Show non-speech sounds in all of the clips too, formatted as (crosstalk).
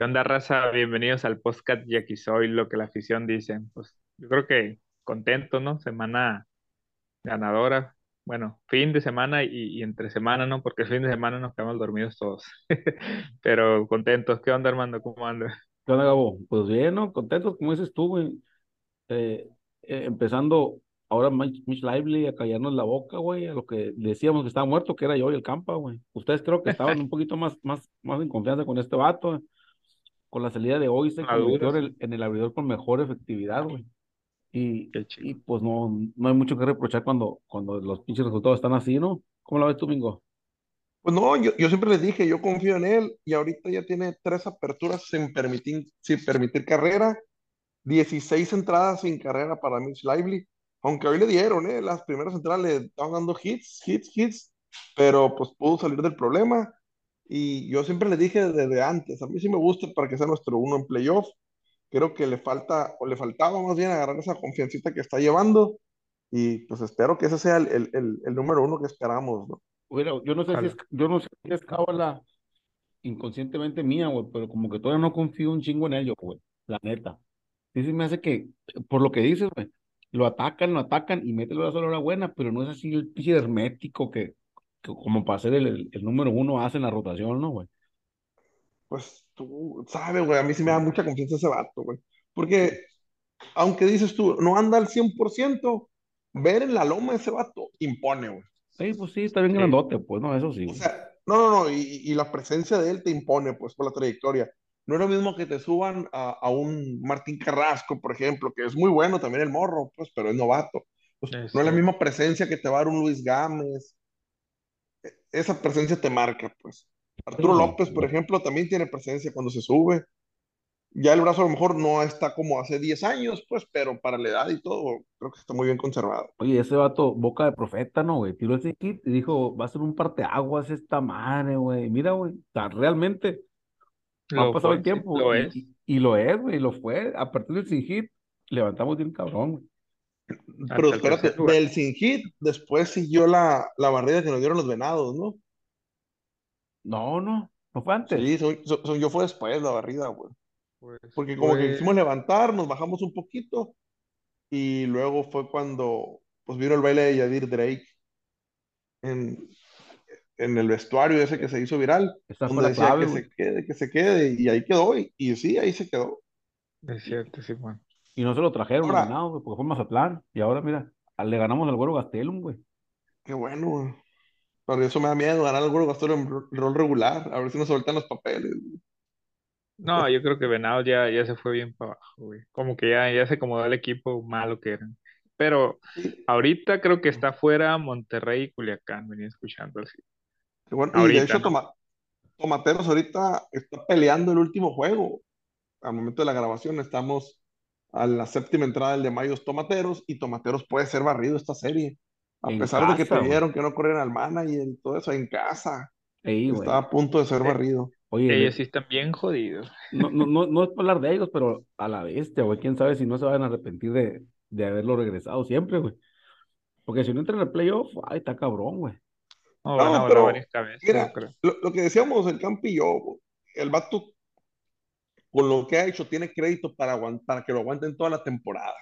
¿Qué onda, raza? Bienvenidos al podcast y aquí soy lo que la afición dice. Pues yo creo que contento, ¿no? Semana ganadora. Bueno, fin de semana y, entre semana, ¿no? Porque fin de semana nos quedamos dormidos todos. (laughs) Pero contentos. ¿Qué onda, Armando? ¿Cómo andas? ¿Qué onda, Gabo? Pues bien, ¿no? Contentos, como dices tú, güey. Eh, eh, empezando ahora Mitch, Lively a callarnos la boca, güey, a lo que decíamos que estaba muerto, que era yo y el Campa, güey. Ustedes creo que estaban un poquito más, más, más en confianza con este vato con la salida de hoy se convirtió en el, abridor con mejor efectividad, güey. Y, y pues no, no hay mucho que reprochar cuando, cuando los pinches resultados están así, ¿no? ¿Cómo lo ves tú, Mingo? Pues no, yo, yo siempre les dije, yo confío en él y ahorita ya tiene tres aperturas sin permitir, sin permitir carrera, 16 entradas sin carrera para Mitch Lively, aunque hoy le dieron, ¿eh? Las primeras entradas le estaban dando hits, hits, hits, pero pues pudo salir del problema y yo siempre le dije desde antes, a mí sí me gusta para que sea nuestro uno en playoff. Creo que le falta, o le faltaba más bien agarrar esa confiancita que está llevando. Y pues espero que ese sea el, el, el, número uno que esperamos, ¿no? Bueno, yo no sé si es, yo no sé si es cábala inconscientemente mía, güey, pero como que todavía no confío un chingo en ellos, güey, la neta. Sí, sí me hace que, por lo que dices, güey, lo atacan, lo atacan y mételo a la hora buena, pero no es así el hermético que, como para ser el, el, número uno hace en la rotación, ¿no, güey? Pues tú sabes, güey, a mí sí me da mucha confianza ese vato, güey. Porque, aunque dices tú, no anda al 100%, ver en la loma ese vato impone, güey. Sí, pues sí, está bien grandote, pues, no, eso sí. O sea, no, no, no, y, y, la presencia de él te impone, pues, por la trayectoria. No es lo mismo que te suban a, a, un Martín Carrasco, por ejemplo, que es muy bueno también el morro, pues, pero es novato. Pues, no es la misma presencia que te va a dar un Luis Gámez, esa presencia te marca, pues. Arturo López, por ejemplo, también tiene presencia cuando se sube. Ya el brazo a lo mejor no está como hace 10 años, pues, pero para la edad y todo, creo que está muy bien conservado. Oye, ese vato, boca de profeta, ¿no, güey? Tiró ese kit y dijo, va a ser un parteaguas esta madre, güey. Mira, güey, realmente ha pasado el tiempo. Lo y, es. Y, lo es, güey, lo fue. A partir del sin hit, levantamos bien cabrón, güey. Pero espérate, del sin hit, después siguió la, la barrida que nos dieron los venados, ¿no? No, no, no fue antes. Sí, yo fue después la barrida, güey. Pues Porque como que quisimos levantar, nos bajamos un poquito y luego fue cuando pues vino el baile de Yadir Drake en, en el vestuario ese que se hizo viral, Esa donde decía que se quede, que se quede, y ahí quedó, y, y sí, ahí se quedó. Es cierto, sí, bueno. Y no se lo trajeron ganado, porque fue Mazatlán. Y ahora, mira, le ganamos al Güero Gastelum, güey. Qué bueno, güey. Pero eso me da miedo, ganar al Güero Gastelum en rol regular. A ver si nos sueltan los papeles. No, yo creo que Venado ya, ya se fue bien para abajo, güey. Como que ya, ya se acomodó el equipo malo que eran. Pero ahorita creo que está fuera Monterrey y Culiacán, venía escuchando así. Bueno, y de hecho, Tomateros ahorita está peleando el último juego. Al momento de la grabación estamos a la séptima entrada del de Mayos Tomateros y Tomateros puede ser barrido esta serie. A pesar de que pidieron que no corrieran al mana y todo eso en casa. está a punto de ser barrido. Oye, ellos sí están bien jodidos. No, no, no, no es para hablar de ellos, pero a la bestia, güey. Quién sabe si no se van a arrepentir de, de haberlo regresado siempre, güey. Porque si no entran en el playoff, ay, está cabrón, güey. No, pero, mira, lo, lo, que decíamos el Campillo, el vato con lo que ha hecho, tiene crédito para, para que lo aguanten toda la temporada.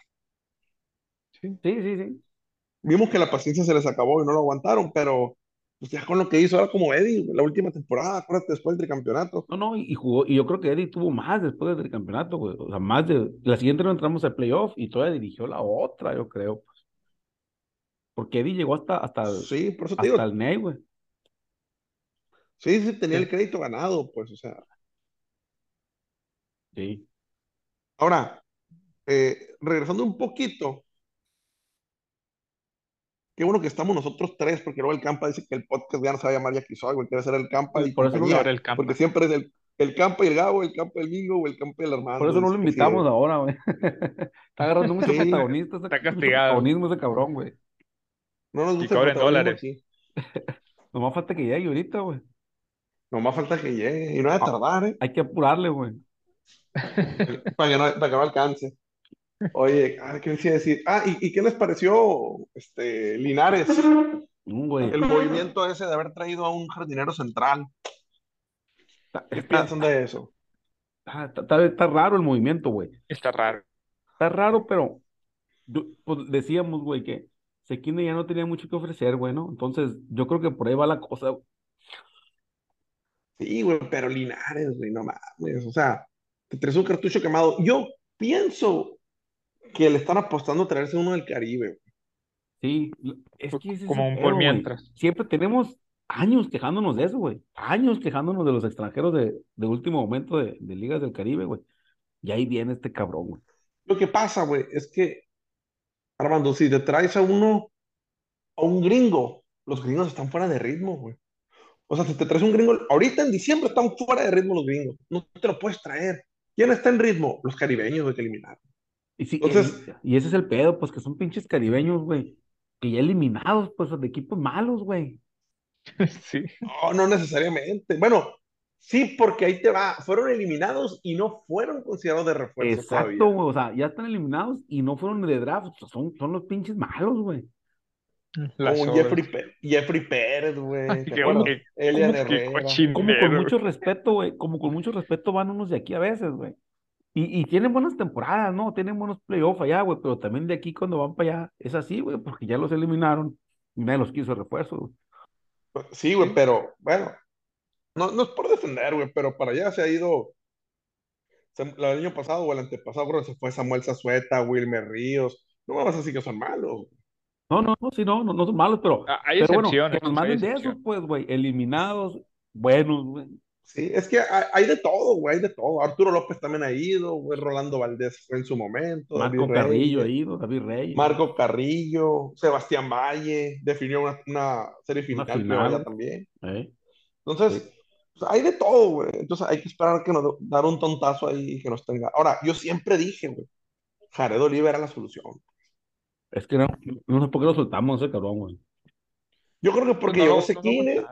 Sí, sí, sí, Vimos que la paciencia se les acabó y no lo aguantaron, pero pues ya con lo que hizo ahora como Eddie, la última temporada, acuérdate, después del campeonato. No, no, y jugó, y yo creo que Eddie tuvo más después del campeonato, güey. O sea, más de. La siguiente no entramos al playoff y todavía dirigió la otra, yo creo. Pues. Porque Eddie llegó hasta, hasta, sí, por eso hasta el Ney, güey. Sí, sí, tenía el crédito ganado, pues, o sea. Sí. Ahora, eh, regresando un poquito, qué bueno que estamos nosotros tres, porque luego el Campa dice que el podcast ya no se va a llamar Yaquizoy, quiere ser el Campa y por eso compañía, el Campa. porque siempre es el, el campo y el Gabo, el campo del Mingo o el campo del Armando. Por eso no lo invitamos ahora, güey. (laughs) Está agarrando mucho Sí. protagonista. Está mucho castigado. protagonismo ese cabrón, güey. No nos Y gusta el cobren dólares. aquí. (laughs) Nomás falta que llegue ahorita, güey. Nomás falta que llegue y no va a Ah. tardar, ¿eh? Hay que apurarle, güey. (laughs) Para que no, para que no alcance. Oye, ah, ¿qué les iba a decir? Ah, ¿y, y qué les pareció este, Linares? Güey. El movimiento ese de haber traído a un jardinero central. ¿Qué está- piensan de eso? está- está- está raro el movimiento, güey. Está raro. Está raro, pero yo- pues decíamos, güey, que Sekine ya no tenía mucho que ofrecer, güey, ¿no? Entonces, yo creo que por ahí va la cosa. Sí, güey, pero Linares, güey, no mames. O sea, te traes un cartucho quemado. Yo pienso que le están apostando a traerse uno del Caribe. Sí, es que es Como un por mientras. Siempre tenemos años quejándonos de eso, güey. Años quejándonos de los extranjeros de, de último momento de, de ligas del Caribe, güey. Y ahí viene este cabrón, güey. Lo que pasa, güey, es que, Armando, si te traes a uno, a un gringo, los gringos están fuera de ritmo, güey. O sea, si te traes un gringo, ahorita en diciembre están fuera de ritmo los gringos. No te lo puedes traer. ¿Quién está en ritmo? Los caribeños, güey, que eliminaron. Y, sí, Entonces- y, y ese es el pedo, pues que son pinches caribeños, güey. Que ya eliminados, pues, de equipos malos, güey. (laughs) Sí. No, no necesariamente. Bueno, sí, porque ahí te va. Fueron eliminados y no fueron considerados de refuerzo Exacto, güey. O sea, ya están eliminados y no fueron de draft. o sea, son, son los pinches malos, güey. Como. Jeffrey, Jeffrey Pérez, güey. Elian Herrera. Como con mucho respeto, güey. Como con mucho respeto van unos de aquí a veces, güey. Y, y tienen buenas temporadas, ¿no? Tienen buenos playoffs allá, güey. Pero también de aquí cuando van para allá es así, güey. Porque ya los eliminaron y nadie los quiso refuerzo, güey. Sí, güey, pero bueno, no, no es por defender, güey, pero para allá se ha ido. se- el año pasado o el antepasado, que se fue Samuel Zazueta, Wilmer Ríos. No me vas a decir que son malos. No, no, no, sí, no, no, no son malos, pero, Ah, Hay pero bueno, excepciones. que nos hay manden de esos, excepciones. pues, güey. Eliminados, buenos, güey. Sí, es que hay, hay de todo, güey, hay de todo. Arturo López también ha ido, güey, Rolando Valdés fue en su momento, David Marco Carrillo Reyes, ahí, ¿no? David Reyes. Marco Carrillo, Sebastián Valle, definió una, una serie Una final, final. creo, ya también. ¿eh? Entonces, pues, hay de todo, güey. Entonces hay que esperar que nos dar un tontazo ahí y que nos tenga. Ahora, yo siempre dije, güey, Jared Oliva era la solución. Es que no, no sé por qué lo soltamos ese cabrón, güey. Yo creo que porque Pues no, llegó no, no,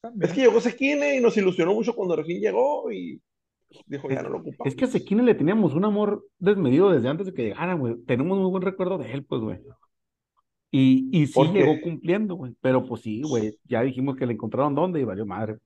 también. es que llegó Sekine y nos ilusionó mucho cuando recién llegó y dijo, ya no lo ocupamos. Es que a Sekine le teníamos un amor desmedido desde antes de que llegara, güey. Tenemos muy buen recuerdo de él, pues, güey. Y, y sí llegó cumpliendo, güey. Pero pues sí, güey. Ya dijimos que le encontraron dónde y valió madre.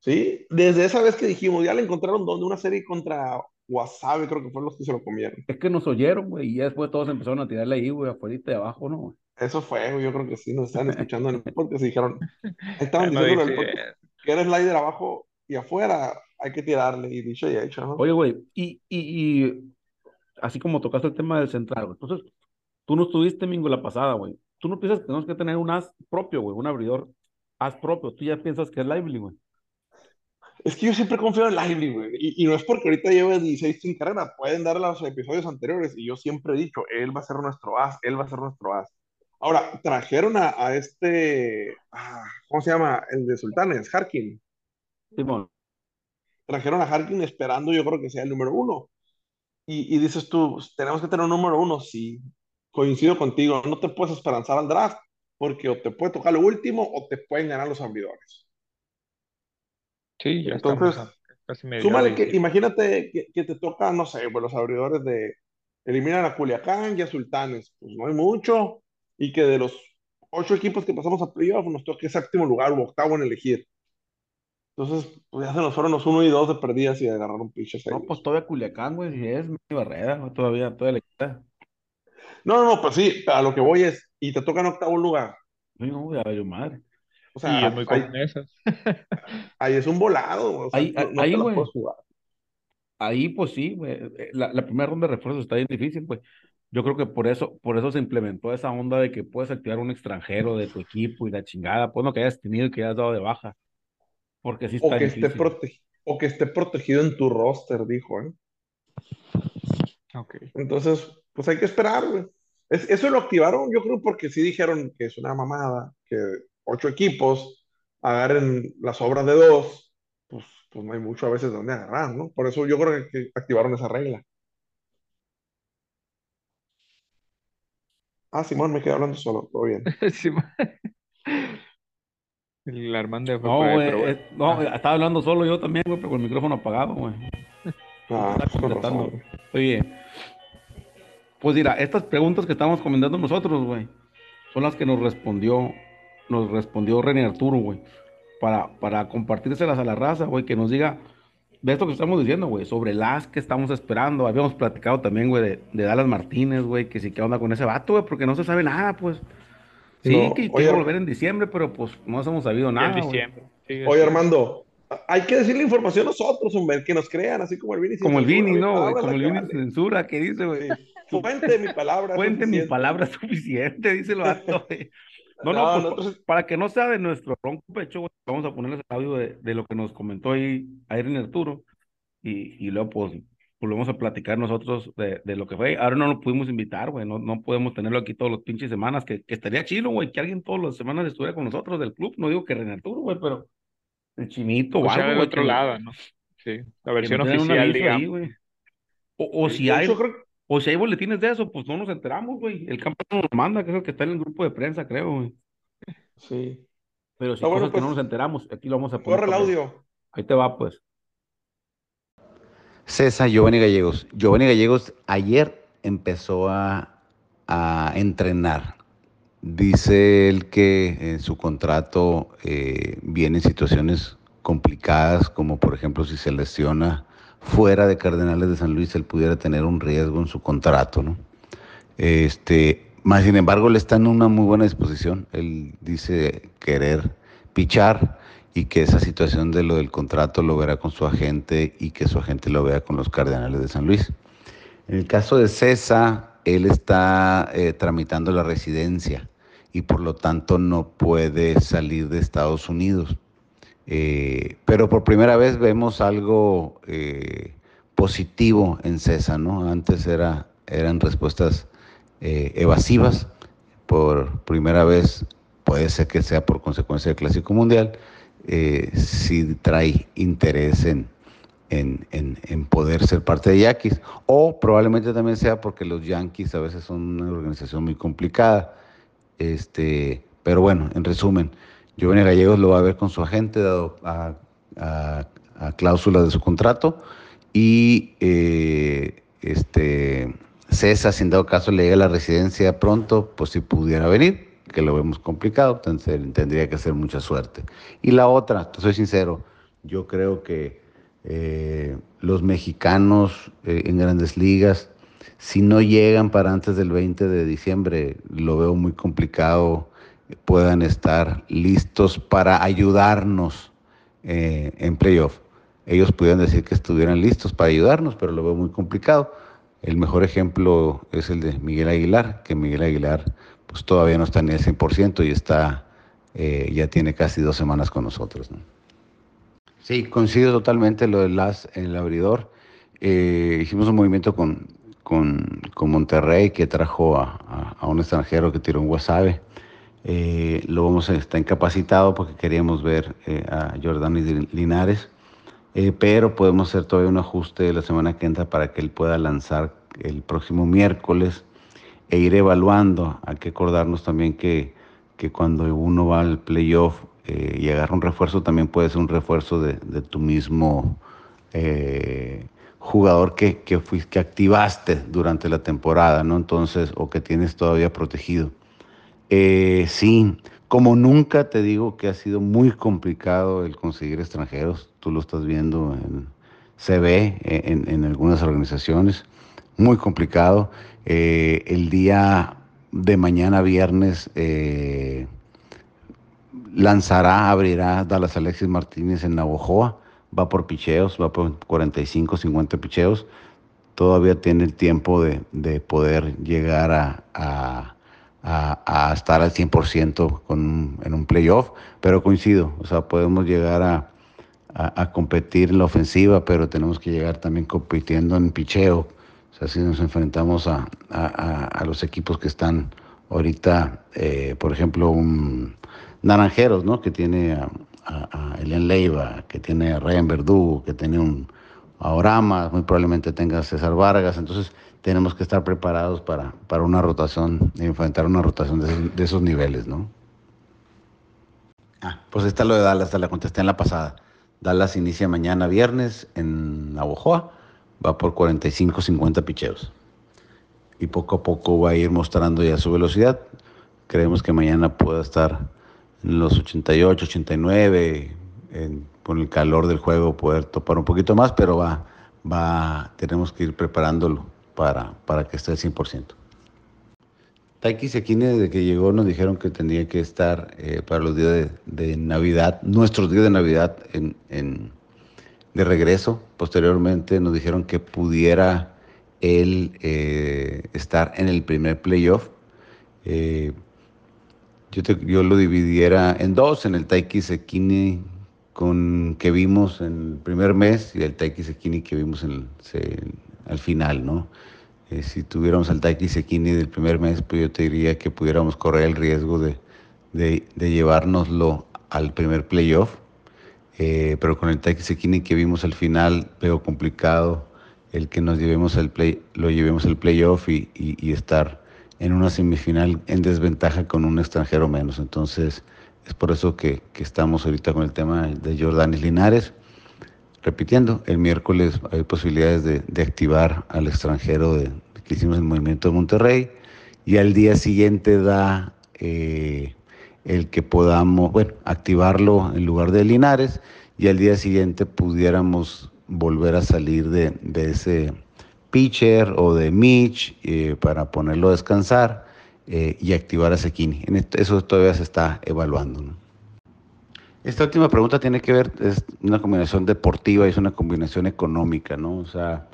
Sí, desde esa vez que dijimos, ya le encontraron donde una serie contra Wasabi, creo que fueron los que se lo comieron. Es que nos oyeron, güey. Y ya después todos empezaron a tirarle ahí, güey, afuera y abajo, ¿no? güey? Eso fue, güey, yo creo que sí, nos estaban escuchando en el podcast y dijeron, (laughs) estaban No diciendo en el dice- podcast que era slider abajo y afuera, hay que tirarle, y dicho y hecho, ¿no? Oye, güey. Y, y, y así como tocaste el tema del central, güey. Entonces, tú no estuviste, Mingo, la pasada, güey. Tú no piensas que tenemos que tener un as propio, güey. Un abridor as propio. Tú ya piensas que es Lively, güey. Es que yo siempre confío en Lively, güey. Y, y no es porque ahorita lleve 16 sin carrera. Pueden dar los episodios anteriores. Y yo siempre he dicho, él va a ser nuestro as, él va a ser nuestro as. Ahora, trajeron a, a este, ah, ¿cómo se llama? El de Sultanes, Harkin. Simón. Trajeron a Harkin esperando, yo creo que sea el número uno. Y, y dices tú, pues, tenemos que tener un número uno. Sí, coincido contigo. No te puedes esperanzar al draft. Porque o te puede tocar lo último o te pueden ganar los abridores. Sí, ya Entonces, estamos a casi medio Súmale que, imagínate que, que te toca, no sé, pues los abridores de eliminan a Culiacán y a Sultanes, pues no hay mucho, y que de los ocho equipos que pasamos a playoff nos toque séptimo lugar o octavo en elegir. Entonces, pues ya se nos fueron los uno y dos de perdidas y agarraron piches ahí. No, pues todavía Culiacán, güey. Si es mi barrera. Todavía, todavía le queda. No, no, no, pues sí, a lo que voy es, y te toca en octavo lugar. Sí, no, ya valió madre. O Y sea, es muy ahí, (laughs) ahí es un volado, o sea, Ahí- no, no ahí, te la güey. puedes jugar. Ahí, pues sí, güey. eh, La, la primera ronda de refuerzos está bien difícil, pues. Yo creo que por eso, por eso se implementó esa onda de que puedes activar un extranjero de tu equipo y la chingada, pues no que hayas tenido y que hayas dado de baja. Porque sí O está que, esté prote- o que esté protegido en tu roster, dijo, ¿eh? Ok. Entonces, pues hay que esperar, güey. Es- eso lo activaron, yo creo, porque sí dijeron que es una mamada, que ocho equipos agarren las obras de dos, pues, pues no hay mucho a veces donde agarrar, ¿no? Por eso yo creo que activaron esa regla. Ah, Simón, me quedé hablando solo, todo bien. (laughs) Simón. El Armando fue No, güey, pero bueno. eh, no, estaba hablando solo yo también, güey, pero con el micrófono apagado, güey. Ah, contestando. Oye, pues mira, estas preguntas que estamos comentando nosotros, güey, son las que nos respondió, nos respondió René Arturo, güey, para, para compartírselas a la raza, güey, que nos diga de esto que estamos diciendo, güey, sobre las que estamos esperando. Habíamos platicado también, güey, de, de Dallas Martínez, güey, que sí, qué onda con ese vato, güey, porque no se sabe nada, pues. Sí, No, que, a volver en diciembre, pero pues no hemos sabido en nada, güey. diciembre. Sí, Oye. Armando, hay que decirle información nosotros, hombre, que nos crean, así como el Vini. Como el Vini, ¿no? güey? Como la el Vini vale. censura, que dice, güey. Sí. Fuente de mi palabra. Fuente mi palabra suficiente, dice el vato, güey. No, no, No, pues, nosotros- para que no sea de nuestro ronco pecho, güey, vamos a ponerles el audio de, de lo que nos comentó ahí Irene Arturo y, y luego pues volvemos a platicar nosotros de, de lo que fue. Ahora no lo pudimos invitar, güey, no, no podemos tenerlo aquí todos los pinches semanas, que, que estaría chido, güey, que alguien todas las semanas estuviera con nosotros del club. No digo que René Arturo, güey, pero el chinito o O sea, güey, otro que- lado, ¿no? Sí, la versión oficial, digamos. ahí, güey. O, o Sí, si de hay, hecho, creo que- o si hay boletines de eso, pues no nos enteramos, güey. El campo nos manda, que es el que está en el grupo de prensa, creo, güey. Sí. Pero si Ah, bueno, cosas que no pues, nos enteramos, aquí lo vamos a poner. Corre el audio. Ahí te va, pues. César Giovanni Gallegos. Giovanni Gallegos ayer empezó a, a entrenar. Dice él que en su contrato eh, vienen situaciones complicadas, como por ejemplo si se lesiona fuera de Cardenales de San Luis, él pudiera tener un riesgo en su contrato, ¿no? Este, más sin embargo, él está en una muy buena disposición. Él dice querer pichar y que esa situación de lo del contrato lo verá con su agente y que su agente lo vea con los Cardenales de San Luis. En el caso de César, él está eh, tramitando la residencia y por lo tanto no puede salir de Estados Unidos. Eh, pero por primera vez vemos algo eh, positivo en César, ¿no? Antes era, eran respuestas eh, evasivas. Por primera vez, puede ser que sea por consecuencia del Clásico Mundial, si trae interés en, en, en, poder ser parte de Yankees. O probablemente también sea porque los Yankees a veces son una organización muy complicada. Este, pero bueno, en resumen, Giovanni Gallegos lo va a ver con su agente, dado a, a, cláusulas de su contrato. Y eh, este, César, si en dado caso le llega a la residencia pronto, pues si pudiera venir, que lo vemos complicado, entonces tendría que hacer mucha suerte. Y la otra, soy sincero, yo creo que eh, los mexicanos eh, en grandes ligas, si no llegan para antes del 20 de diciembre, lo veo muy complicado, puedan estar listos para ayudarnos eh, en playoff. Ellos pudieran decir que estuvieran listos para ayudarnos, pero lo veo muy complicado. El mejor ejemplo es el de Miguel Aguilar, que Miguel Aguilar pues todavía no está ni al 100% y está, eh, ya tiene casi dos semanas con nosotros. ¿no? Sí, coincido totalmente lo del las, el abridor. Eh, hicimos un movimiento con, con, con, Monterrey que trajo a, a, a, un extranjero que tiró un wasabe. Eh, lo vamos a estar incapacitado porque queríamos ver eh, a Jordani Linares, eh, pero podemos hacer todavía un ajuste la semana que entra para que él pueda lanzar el próximo miércoles e ir evaluando. Hay que acordarnos también que, que cuando uno va al playoff eh, y agarra un refuerzo, también puede ser un refuerzo de, de tu mismo jugador que, que, que activaste durante la temporada, ¿no? Entonces, o que tienes todavía protegido. Eh, sí, como nunca te digo que ha sido muy complicado el conseguir extranjeros, tú lo estás viendo en CB, en, en algunas organizaciones, muy complicado. Eh, el día de mañana, viernes, eh, lanzará, abrirá Dallas Alexis Martínez en Navojoa, va por picheos, va por 45, 50 picheos. Todavía tiene el tiempo de, de poder llegar a, a, a, estar al 100% con, en un playoff, pero coincido, o sea, podemos llegar a, a, competir en la ofensiva, pero tenemos que llegar también compitiendo en picheo. O sea, si nos enfrentamos a, a los equipos que están ahorita, eh, por ejemplo, un Naranjeros, ¿no? Que tiene a, a, a Elian Leiva, que tiene a Ryan Verdú, que tiene un Aorama, muy probablemente tenga a César Vargas, entonces tenemos que estar preparados para, para una rotación, enfrentar una rotación de, de esos niveles, ¿no? Ah, pues está lo de Dallas, te la contesté en la pasada. Dallas inicia mañana viernes en Navojoa, va por 45, 50 picheos. Y poco a poco va a ir mostrando ya su velocidad. Creemos que mañana pueda estar en los 88, 89, en, con el calor del juego poder topar un poquito más, pero va, va, tenemos que ir preparándolo para, para que esté al 100%. Taiki Sekine, desde que llegó, nos dijeron que tendría que estar eh, para los días de, de, Navidad, nuestros días de Navidad en, en, de regreso. Posteriormente nos dijeron que pudiera él eh, estar en el primer playoff. Eh, yo, te, yo, lo dividiera en dos, en el Taiki Sekine con, que vimos en el primer mes y el Taiki Sekine que vimos en, en, al final, ¿no? Eh, si tuviéramos al Taiki Sekini del primer mes, pues yo te diría que pudiéramos correr el riesgo de, de, llevárnoslo al primer playoff. Eh, pero con el Taiki Sekini que vimos al final, veo complicado el que nos llevemos al play, lo llevemos al playoff y, estar en una semifinal en desventaja con un extranjero menos. Entonces, es por eso que, que estamos ahorita con el tema de Jordanis Linares. Repitiendo, el miércoles hay posibilidades de, activar al extranjero de, que hicimos el movimiento de Monterrey y al día siguiente da eh, el que podamos, bueno, activarlo en lugar de Linares y al día siguiente pudiéramos volver a salir de, ese pitcher o de Mitch eh, para ponerlo a descansar eh, y activar a Sekini. Eso todavía se está evaluando. ¿no? Esta última pregunta tiene que ver, es una combinación deportiva y es una combinación económica, ¿no? O sea,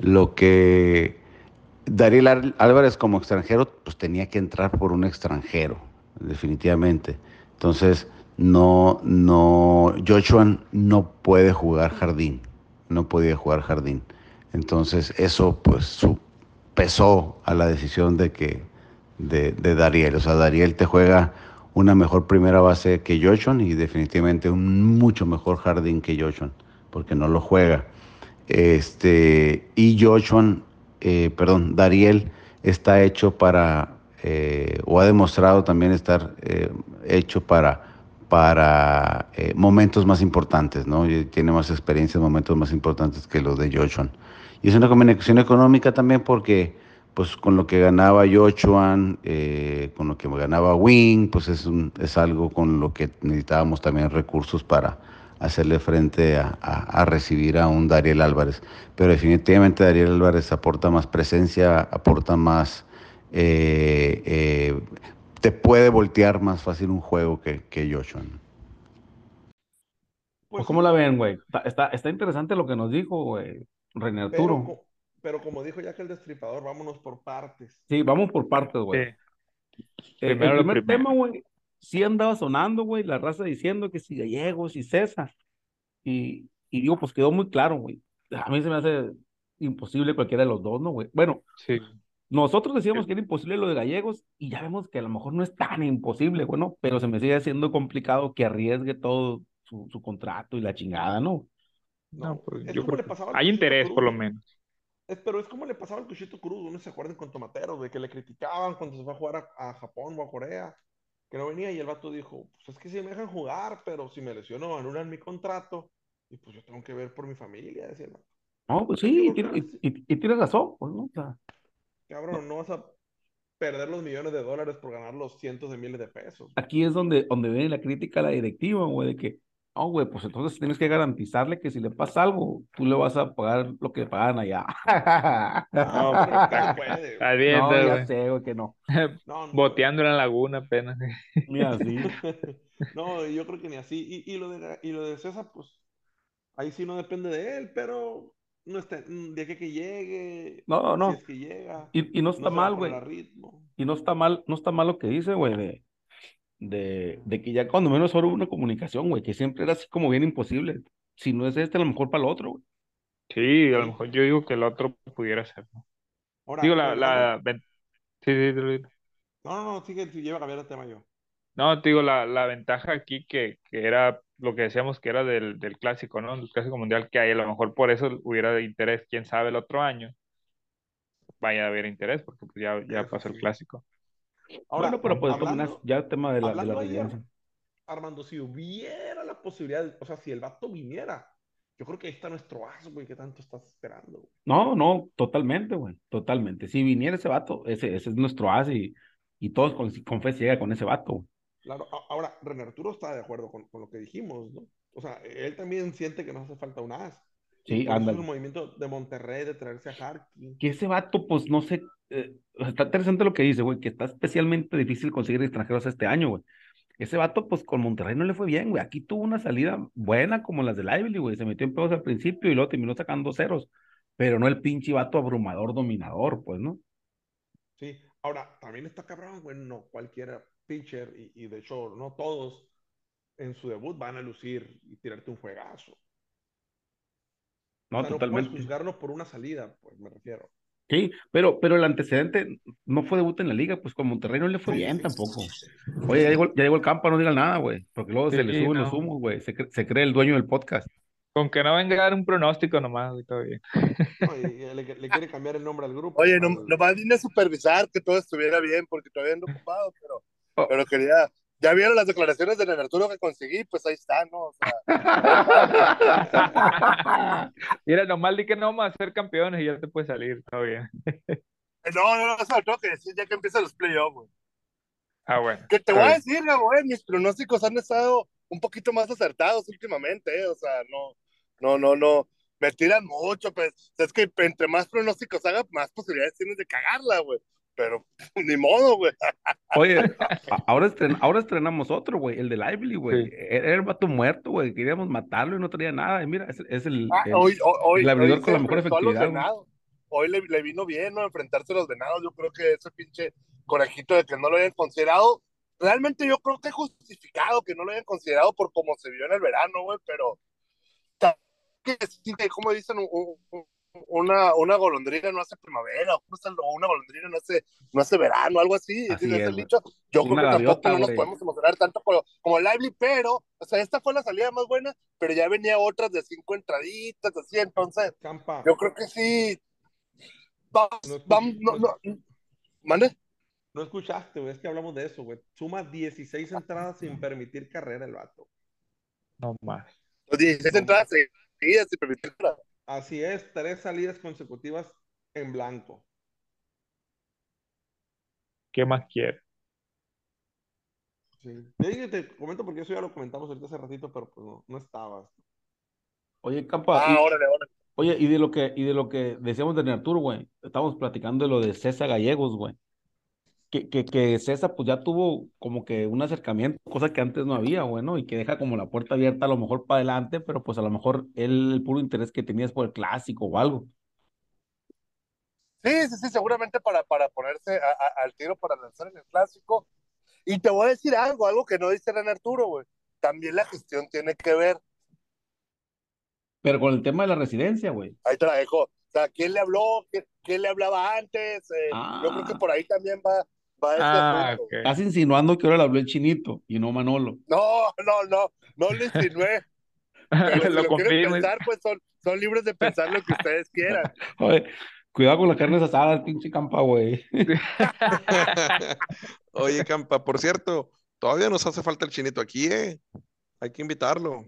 lo que Dariel Álvarez como extranjero, pues tenía que entrar por un extranjero, definitivamente. Entonces, no, no, Joshua no puede jugar jardín, no podía jugar jardín. Entonces, eso pues pesó a la decisión de que, de, de Dariel. O sea, Dariel te juega una mejor primera base que Joshua y definitivamente un mucho mejor jardín que Joshua, porque no lo juega. Este, y Joshua, eh, perdón, Dariel está hecho para, eh, o ha demostrado también estar eh, hecho para, para momentos más importantes, ¿no? Y tiene más experiencia en momentos más importantes que los de Joshua. Y es una combinación económica también porque pues con lo que ganaba Yochuan, eh, con lo que ganaba Wing, pues es, un, es algo con lo que necesitábamos también recursos para hacerle frente a, a, a, recibir a un Dariel Álvarez. Pero definitivamente Dariel Álvarez aporta más presencia, aporta más, eh, eh, te puede voltear más fácil un juego que, que Joshua. Pues, ¿Cómo la ven, güey? Está, está interesante lo que nos dijo, güey, René Arturo. Pero, como dijo ya que el destripador, vámonos por partes. Sí, vamos por partes, güey. Sí. Eh, el primer primero. tema, güey, sí andaba sonando, güey, la raza diciendo que si Gallegos y César. Y, y digo, pues quedó muy claro, güey. A mí se me hace imposible cualquiera de los dos, ¿no, güey? Bueno, sí. nosotros decíamos sí. que era imposible lo de Gallegos y ya vemos que a lo mejor no es tan imposible, bueno, pero se me sigue haciendo complicado que arriesgue todo su, su contrato y la chingada, ¿no? No, pues yo creo que hay interés, por lo menos. Es, pero es como le pasaba al Cuchito Cruz, uno se acuerda con Tomatero, de que le criticaban cuando se fue a jugar a, a, Japón o a Corea, que no venía y el vato dijo, pues es que sí me dejan jugar, pero si me lesiono anulan mi contrato y pues yo tengo que ver por mi familia, decía el vato. No, pues sí, y, tira, y, y, y, tienes razón, pues no, o sea, Cabrón, no vas a perder los millones de dólares por ganar los cientos de miles de pesos. Aquí es donde, donde viene la crítica a la directiva, güey, de que no, güey, pues entonces tienes que garantizarle que si le pasa algo, tú le vas a pagar lo que le pagan allá. (laughs) No, pero puede. Está bien, no, güey. ya sé, güey, que no. (laughs) No, no. Boteando en la laguna apenas. Mira, sí. (laughs) no, yo creo que ni así. Y, y, lo de, y lo de César, pues, ahí sí no depende de él, pero no está, de que, que llegue. No, no. Si es que llega. Y, y no está no mal, güey. Y no está mal, no está mal lo que dice, güey, de, de, de que ya cuando menos ahora hubo una comunicación, güey, que siempre era así como bien imposible. Si no es este, a lo mejor para el otro, güey. Sí, a lo mejor yo digo que el otro pudiera ser. ¿no? Ahora, digo, la, pero, la, ¿cómo? sí, sí, sí, sí. No, no, no, sigue, si lleva a cambiar el tema yo. No, te digo, la, la ventaja aquí que, que era lo que decíamos que era del, del clásico, ¿no? El clásico mundial que hay, a lo mejor por eso hubiera interés, quién sabe, el otro año vaya a haber interés, porque pues ya, ya pasó el sí. clásico. Ahora, bueno, pero pues hablando- ya el tema de la, de la ayer. Armando, si hubiera la posibilidad, o sea, si el vato viniera, yo creo que ahí está nuestro as, güey, que tanto estás esperando. güey. No, no, totalmente, güey, totalmente. Si viniera ese vato, ese, ese es nuestro as y, y todos con, con fe ciega con ese vato. güey. Claro, ahora, René Arturo está de acuerdo con, con lo que dijimos, ¿no? O sea, él también siente que nos hace falta un as. Sí, ándale. el movimiento de Monterrey de traerse a Harky. Que ese vato, pues no sé, eh, está interesante lo que dice, güey, que está especialmente difícil conseguir extranjeros este año, güey. Ese vato, pues con Monterrey no le fue bien, güey. Aquí tuvo una salida buena como las de Lively, güey. Se metió en pedos al principio y luego terminó sacando ceros. Pero no el pinche vato abrumador, dominador, pues, ¿no? Sí, ahora, también está cabrón, güey, no cualquier pitcher, y, y de hecho, no todos en su debut van a lucir y tirarte un juegazo. No, o sea, no puedes totalmente. juzgarlo por una salida, pues me refiero. Sí, pero, pero el antecedente no fue debut en la liga, pues con Monterrey no le fue bien tampoco. Oye, ya llegó, ya llegó el campo, no digan nada, güey, porque luego se le Sí, suben los no. humos, güey. Se, cre- se cree el dueño del podcast. Con que no venga a dar un pronóstico nomás, y todo bien. Y le, le quiere cambiar el nombre al grupo. Oye, no, al- nomás vine a supervisar que todo estuviera bien, porque todavía ando ocupado, pero, Oh. pero quería. Ya vieron las declaraciones de Arturo que conseguí, pues ahí está, ¿no? O sea, (laughs) Mira, nomás di que no vamos a ser campeones y ya te puede salir, todo bien. (laughs) no, no, no, eso lo tengo que decir ya que empiezan los playoffs, güey. Ah, bueno. Que te está voy a decir, eh, mis pronósticos han estado un poquito más acertados últimamente, eh, o sea, no, no, no, no, me tiran mucho, pues, es que entre más pronósticos haga, más posibilidades tienes de cagarla, güey, pero (laughs) ni modo, güey. Oye, ahora, estren- ahora estrenamos otro, güey, el de Lively, güey. Sí. Era el vato muerto, güey. Queríamos matarlo y no traía nada. Y mira, es, es el, Ah, el- hoy, hoy, hoy, el abridor hoy con la mejor efectividad. Hoy le, le vino bien, ¿no? Enfrentarse a los venados. Yo creo que ese pinche corajito de que no lo hayan considerado, realmente yo creo que es justificado que no lo hayan considerado por cómo se vio en el verano, güey, pero que como dicen, un- un- una, una golondrina no hace primavera, o ¿cómo está lo- una golondrina no hace, no hace verano, algo así, Así dicho. Yo creo que gaviota, tampoco no nos podemos emocionar tanto como, como Lively, pero, o sea, esta fue la salida más buena, pero ya venía otras de cinco entraditas, así, entonces, Campa, yo creo que sí. Vamos, No vamos, no, no. ¿Mande? no escuchaste, güey, es que hablamos de eso, güey. Suma 16 entradas sin permitir carrera el vato. No más. Los 16 entradas seguidas, si permitir. Así es, tres salidas consecutivas en blanco. ¿Qué más quiere? Sí. Te, digo, te comento porque eso ya lo comentamos ahorita hace ratito, pero pues no, no estabas. Oye, Campa, Ah, y- órale, órale. oye, y de lo que, y de lo que decíamos de Arturo, güey, estábamos platicando de lo de César Gallegos, güey. Que, que, que César pues ya tuvo como que un acercamiento, cosa que antes no había, güey, ¿no? Y que deja como la puerta abierta a lo mejor para adelante, pero pues a lo mejor él, el puro interés que tenía es por el clásico o algo. Sí, sí, sí, seguramente para, para ponerse a- a- al tiro para lanzar en el clásico. Y te voy a decir algo, algo que no dice Ren Arturo, güey. También la gestión tiene que ver. Pero con el tema de la residencia, güey. Ahí te la dejo. O sea, ¿quién le habló? ¿Quién, quién le hablaba antes? Eh, Yo creo que Ah. por ahí también va, Ah. Estás insinuando que ahora le habló el chinito y no Manolo. No, no, no, no le insinué. (laughs) Pero si Lo lo quieren pensar, pues son, son libres de pensar lo que ustedes quieran. (laughs) Oye, cuidado con las carnes asadas, pinche campa, güey. (laughs) Oye, Campa, por cierto, todavía nos hace falta el chinito aquí, ¿eh? Hay que invitarlo.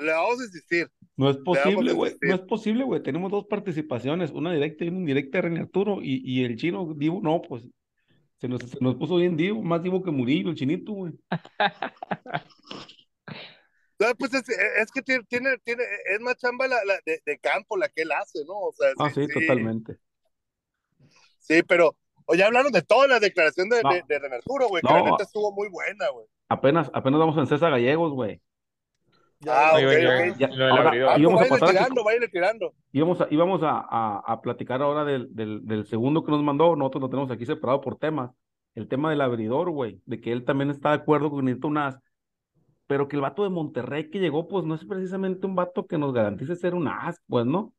Le vamos a insistir. No es posible, güey. No es posible, güey. Tenemos dos participaciones, una directa y una indirecta de René Arturo. Y, y el chino, Divo, no, pues. Se nos, se nos puso bien Divo, más Divo que Murillo, el chinito, güey. (laughs) No, pues es, es que tiene, tiene, es más chamba la, la de, de campo la que él hace, ¿no? O sea, Ah, sí, totalmente. Sí, pero, oye, hablaron de toda la declaración de, No. de, de Ren Arturo, güey, que No. la neta estuvo muy buena, güey. Apenas, apenas vamos en César Gallegos, güey. Ah. Ya, lo ahora. Ah, íbamos a pasar a que- tirando, váyanle tirando. íbamos a, íbamos a, a, a platicar ahora del, del, del segundo que nos mandó. Nosotros lo tenemos aquí separado por temas. El tema del abridor, güey. De que él también está de acuerdo con necesita un as. Pero que el vato de Monterrey que llegó, pues no es precisamente un vato que nos garantice ser un as, pues, ¿no?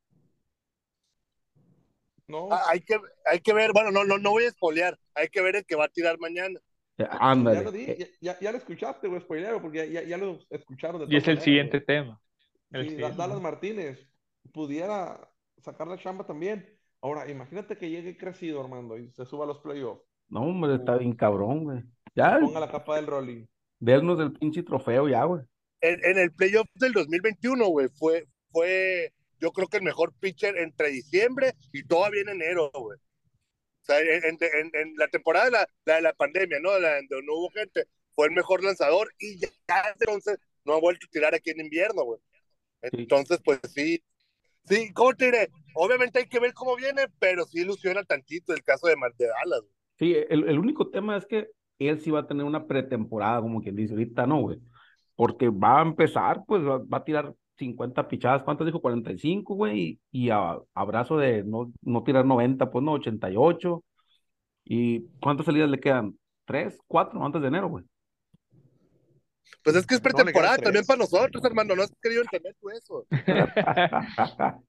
No, Ah, hay, que, hay que ver, bueno, no, no, no voy a espolear, hay que ver el que va a tirar mañana. Eh, Ya Ándale. lo, di, Eh, ya, ya- ya lo escuchaste, güey, spoilero, porque ya, ya, ya lo escucharon de Y es el siguiente güey. tema. El siguiente. Dallas Martínez pudiera sacar la chamba también. Ahora, imagínate que llegue crecido, Armando, y se suba a los playoffs. no, hombre, está bien cabrón, güey. y Ya, ponga la capa del rolling. vernos el pinche trofeo ya, güey. En, en el playoff del 2021, güey, fue, fue, yo creo que el mejor pitcher entre diciembre y todavía en enero, güey. O sea, en, en- en- la temporada de la, la la pandemia, ¿no? La donde no hubo gente, fue el mejor lanzador y ya entonces no ha vuelto a tirar aquí en invierno, güey. Entonces, pues sí, sí, ¿cómo te diré? Obviamente hay que ver cómo viene, pero sí ilusiona tantito el caso de, de Dallas. güey. Sí, el, el único tema es que él sí va a tener una pretemporada, como quien dice, ahorita no, güey. Porque va a empezar, pues va, va a tirar 50 pichadas, ¿cuántas dijo? 45, güey, y, y a, abrazo de no, no tirar 90, pues no, 88. ¿Y cuántas salidas le quedan? ¿Tres? ¿Cuatro antes de enero, güey? Pues es que es No, quedan pretemporada también para nosotros, hermano. No has querido entender tú eso. (laughs)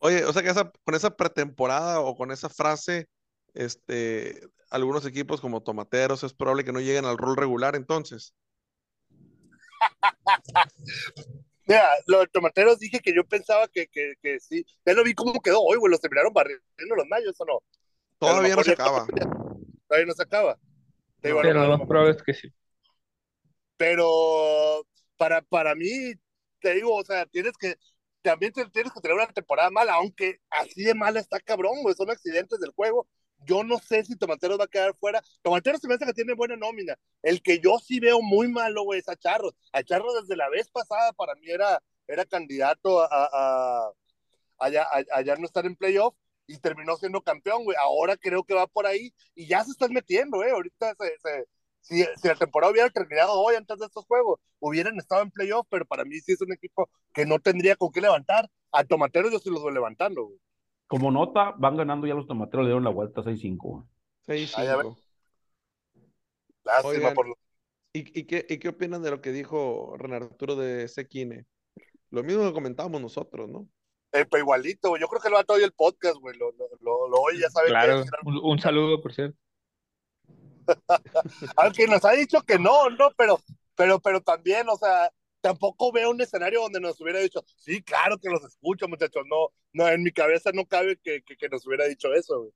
Oye, o sea que esa, con esa pretemporada o con esa frase, este, algunos equipos como Tomateros es probable que no lleguen al rol regular entonces. Mira, los tomateros dije que yo pensaba que, que, que sí. Ya lo vi cómo quedó hoy, güey. Los terminaron barriendo los mayos o no. Todavía no se acaba. Todavía no se acaba. Digo, lo Pero lo mejor- más probable es que sí. Pero para, para mí, te digo, o sea, tienes que, también tienes que tener una temporada mala, aunque así de mala está cabrón, güey, son accidentes del juego. Yo no sé si Tomateros va a quedar fuera. Tomateros se me hace que tiene buena nómina. El que yo sí veo muy malo, güey, es a Charros. A Charros desde la vez pasada para mí era, era candidato a, a, ya, ya no estar en playoff y terminó siendo campeón, güey. Ahora creo que va por ahí y ya se están metiendo, güey. Ahorita se, se- si, si la temporada hubiera terminado hoy antes de estos juegos, hubieran estado en playoff, pero para mí sí es un equipo que no tendría con qué levantar. A Tomateros yo sí los voy levantando, güey. Como nota, van ganando ya los tomateros, le dieron la vuelta 6-5, güey. 6-5. Lástima Oigan. por lo- ¿Y, y qué, y qué opinan de lo que dijo Renan Arturo de Sequine? Lo mismo que comentábamos nosotros, ¿no? eh, pero igualito, güey. Yo creo que lo va a oír el podcast, güey. Lo, lo, lo, lo oye, ya sabe Claro, que un, un saludo, por cierto. (laughs) Aunque nos ha dicho que no, no, pero, pero, pero también, o sea, tampoco veo un escenario donde nos hubiera dicho, sí, claro que los escucho, muchachos. No, no, en mi cabeza no cabe que, que, nos hubiera dicho eso, güey.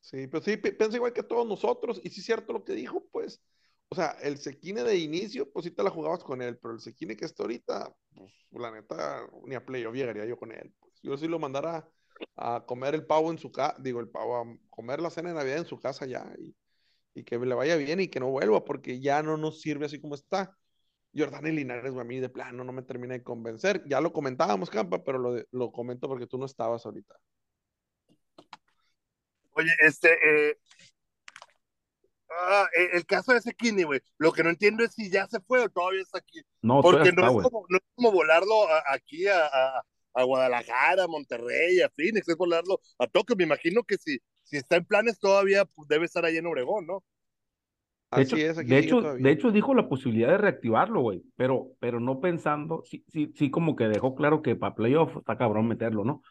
Sí, pero sí, pi- piensa igual que todos nosotros, y sí es cierto lo que dijo, pues, o sea, el Sequine de inicio, pues sí te la jugabas con él, pero el Sequine que está ahorita, pues la neta, ni a playoff llegaría yo con él, pues. Yo sí lo mandara a comer el pavo en su casa, digo, el pavo, a comer la cena de Navidad en su casa ya, y, y que le vaya bien y que no vuelva, porque ya no nos sirve así como está. Jordán y Linares, a mí de plano no me termina de convencer. Ya lo comentábamos, Campa, pero lo, lo comento porque tú no estabas ahorita. Oye, este, eh, ah, eh, el caso de ese Kini, güey, lo que no entiendo es si ya se fue o todavía está aquí. No, Porque todavía no está, es, como, no es como volarlo a- aquí a, a, a Guadalajara, a Monterrey, a Phoenix, es volarlo a Tokio. Me imagino que si, si está en planes todavía pues, debe estar ahí en Obregón, ¿no? De Así hecho, es, aquí de hecho, todavía. de hecho dijo la posibilidad de reactivarlo, güey, pero, pero no pensando, sí, sí, sí como que dejó claro que para playoff está cabrón meterlo, ¿no?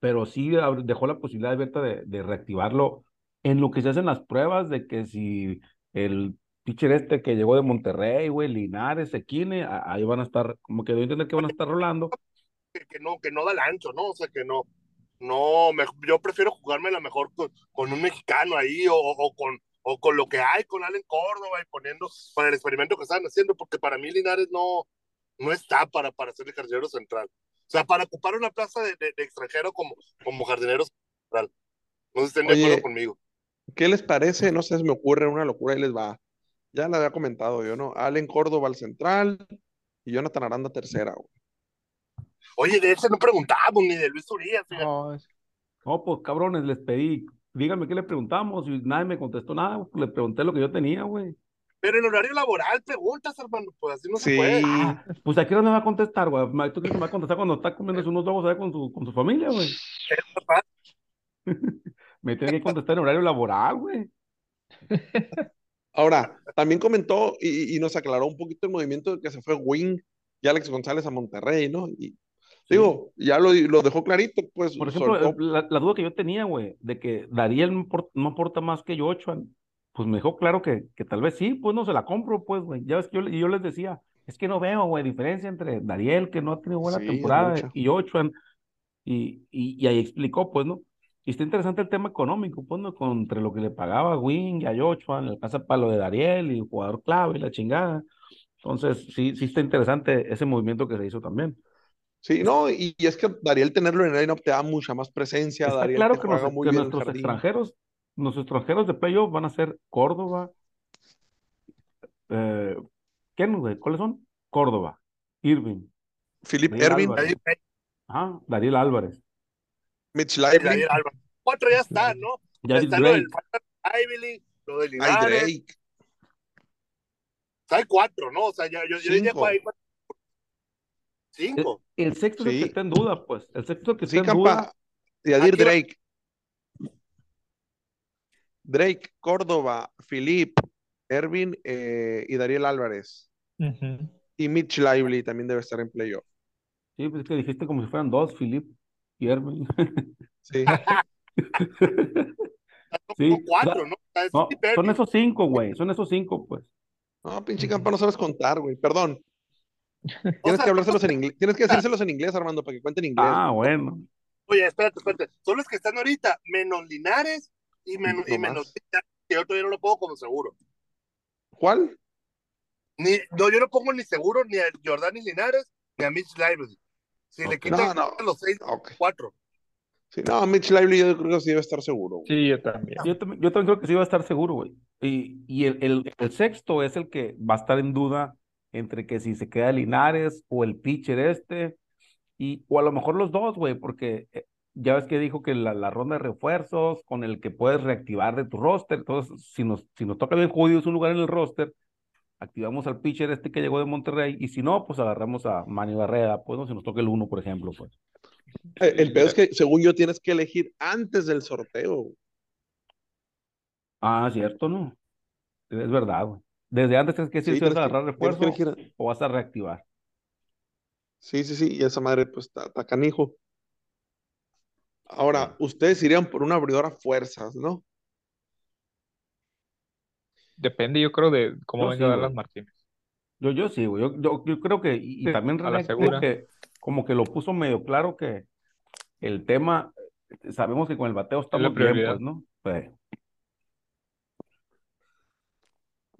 Pero sí dejó la posibilidad abierta de, de reactivarlo en lo que se hacen las pruebas de que si el pitcher este que llegó de Monterrey, güey, Linares, Equine, ahí van a estar, como que doy a entender que van a estar rolando. Que, que no, que no da el ancho, ¿no? O sea, que no, no, me- yo prefiero jugármela mejor con, con un mexicano ahí o, con, o con lo que hay, con Allen Córdoba y poniendo para el experimento que están haciendo, porque para mí Linares no, no está para, para ser el jardinero central. O sea, para ocupar una plaza de, de- de extranjero como, como jardinero central. No sé si estén de acuerdo conmigo. ¿Qué les parece? No sé, se me ocurre una locura y les va. Ya la había comentado yo, ¿no? Allen Córdoba al central y Jonathan Aranda tercera, güey. Oye, de ese no preguntamos, ni de Luis Urias. No, No, pues cabrones, les pedí, díganme qué le preguntamos y nadie me contestó nada, pues, le pregunté lo que yo tenía, güey. Pero en horario laboral preguntas, hermano, pues así no se puede. Ah, pues a qué hora me va a contestar, güey. ¿Tú crees que me va a contestar cuando está comiendo unos huevos allá con su, con su familia, güey? (laughs) Me tiene que contestar en horario laboral, güey. Ahora, también comentó y, y nos aclaró un poquito el movimiento de que se fue Wing y Alex González a Monterrey, ¿no? Y Digo, ya lo, lo dejó clarito, pues. Por ejemplo, la, la duda que yo tenía, güey, de que Dariel no, apor- no aporta más que Yochuan, pues me dejó claro que, que tal vez sí, pues no se la compro, pues, güey. Ya ves que yo, le- yo les decía, es que no veo, güey, diferencia entre Dariel, que no ha tenido buena Sí, temporada, y Yochuan, y, y, y ahí explicó, pues, ¿no? Y está interesante el tema económico, pues, ¿no? Con- entre lo que le pagaba a Wing y a Yochuan, le alcanza para lo de Dariel y el jugador clave y la chingada. Entonces, sí, sí está interesante ese movimiento que se hizo también. Sí, no, y, y es que Dariel tenerlo en el line-up te da mucha más presencia. Está Dariel claro que, juega nos- muy que bien el nuestros extranjeros, nuestros extranjeros de playoff van a ser Córdoba, eh, ¿quién, güey? ¿Cuáles son? Córdoba, Irving, Philip Daniel Ervin, Álvarez. ajá, Dariel Álvarez, Mitch Lively, Daniel Álvarez. Cuatro ya están, ¿no? Ya está lo del Drake, Ivy League, lo del Linares. Hay cuatro, ¿no? O sea, ya, yo, yo diría que hay cuatro. Cinco. el sexto es el que Sí. está en duda, pues, el sexto es el que sí, está en duda, Campa, y Adir Aquí va- Drake. Drake, Córdoba, Philip, Ervin eh, y Dariel Álvarez. Y Mitch Lively también debe estar en playoff. sí, pues es que dijiste como si fueran dos, Philip y Irving, (laughs) Sí. (laughs) sí, Son Ervin. esos cinco, güey, son esos cinco, pues, No, pinche Campa, no sabes contar, güey. Perdón. O (laughs) Tienes sea, que hablárselos en inglés. Tienes que decírselos en inglés, Armando, para que cuenten inglés. ah, bueno, Oye, espérate, espérate. Son los que están ahorita, menos Linares y menos, y No menos que yo todavía no lo pongo como seguro. ¿Cuál? Ni, no, yo no pongo ni seguro ni a Jordan ni Linares ni a Mitch Lively. Si le quitan No, no. los seis, cuatro. Sí, no, Mitch Lively yo creo que sí debe estar seguro. güey. Sí, yo también. Yo también, yo también creo que sí va a estar seguro, güey. Y, y el, el, el sexto es el que va a estar en duda entre que si se queda Linares o el pitcher este, y, o a lo mejor los dos, güey, porque eh, ya ves que dijo que la, la ronda de refuerzos con el que puedes reactivar de tu roster, entonces si nos, si nos toca bien jodidos un lugar en el roster, activamos al pitcher este que llegó de Monterrey, y si no, pues agarramos a Manny Barrera, pues no, si nos toca el uno, por ejemplo, pues. El, el peor es que, según yo, tienes que elegir antes del sorteo. Ah, cierto, ¿no? Es verdad, güey. Desde antes tienes que decir Sí, si vas a agarrar que refuerzo o vas a reactivar. Sí, sí, sí, y esa madre, pues, está, canijo. Ahora, ustedes irían por una abridora a fuerzas, ¿no? Depende, yo creo, de cómo Yo venga sí, Dallas güey. Martínez. Yo, yo sí, güey. Yo, yo, yo creo que, y, Sí, también a René como que, como que lo puso medio claro que el tema, sabemos que con el bateo estamos bien, pues, ¿no? Sí.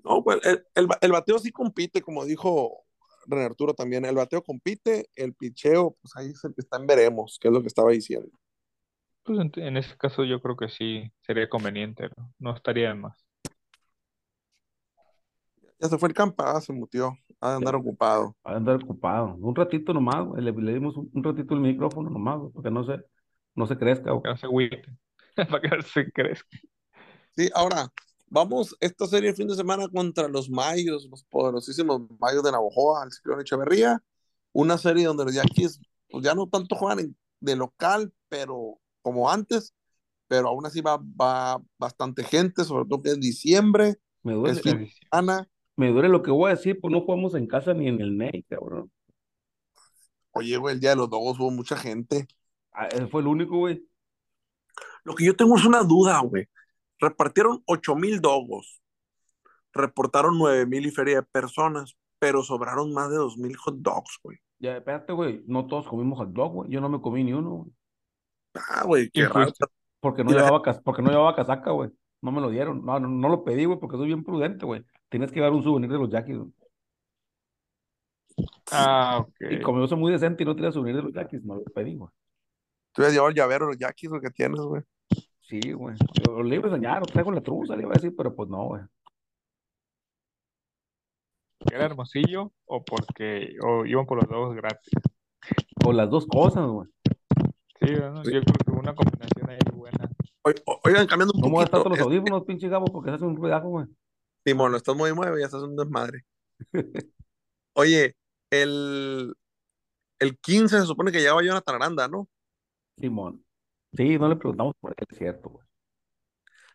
No, pues el, el, el bateo sí compite, como dijo René Arturo también. El bateo compite, el picheo, pues ahí es el que está en veremos, que es lo que estaba diciendo. Pues en, en ese caso yo creo que sí sería conveniente, ¿no? No estaría de más. Ya se fue el campa, ah, se mutió, ha de andar ocupado. Va a andar ocupado. Un ratito nomás, güey. Le, le dimos un, un ratito el micrófono nomás, güey, porque no se, no se crezca, Para güey. que no se. (laughs) Para que no se crezca. Sí, ahora, vamos esta serie de fin de semana contra los Mayos, los poderosísimos Mayos de Navojoa, el Ciclón Echeverría. Una serie donde los Yankees, pues ya no tanto juegan en- de local, pero como antes, pero aún así va, va bastante gente, sobre todo que es diciembre, Me duele, es fin de semana. me duele lo que voy a decir, pues no jugamos en casa ni en el NEI, cabrón. Oye, güey, el día de los Dogos hubo mucha gente. Ah, ese fue el único, güey. Lo que yo tengo es una duda, güey. Repartieron 8 mil dogos, reportaron 9 mil y feria de personas, pero sobraron más de 2 mil hot dogs, güey. Ya, espérate, güey. No todos comimos hot dog, güey. Yo no me comí ni uno, güey. Ah, güey, qué ¿Quién raro. Porque no llevaba, cas- porque no llevaba casaca, güey. No me lo dieron. No, no, no lo pedí, güey, porque soy bien prudente, güey. Tienes que dar un souvenir de los Yankees, güey. Ah, ok. Y como yo soy muy decente y no tenía souvenir de los Yankees, no lo pedí, güey. Tú hubieras llevado el llavero de los Yankees, lo que tienes, güey. Sí, güey. Yo le iba a enseñar, traigo la truza, le iba a decir, pero pues no, güey. ¿Era Hermosillo o porque o iban por los dos gratis? O las dos cosas, güey. Sí, ¿no? Yo creo que una combinación ahí buena. O- Oigan, cambiando un No estar poquito. los es- audífonos, pinche Gabo, porque se hace un ruidajo, güey. Simón, estás muy mueve, ya estás un desmadre. (laughs) Oye, el, el 15 se supone que llegaba Jonathan Aranda, ¿no? Simón. Sí, no le preguntamos por él, es cierto, güey.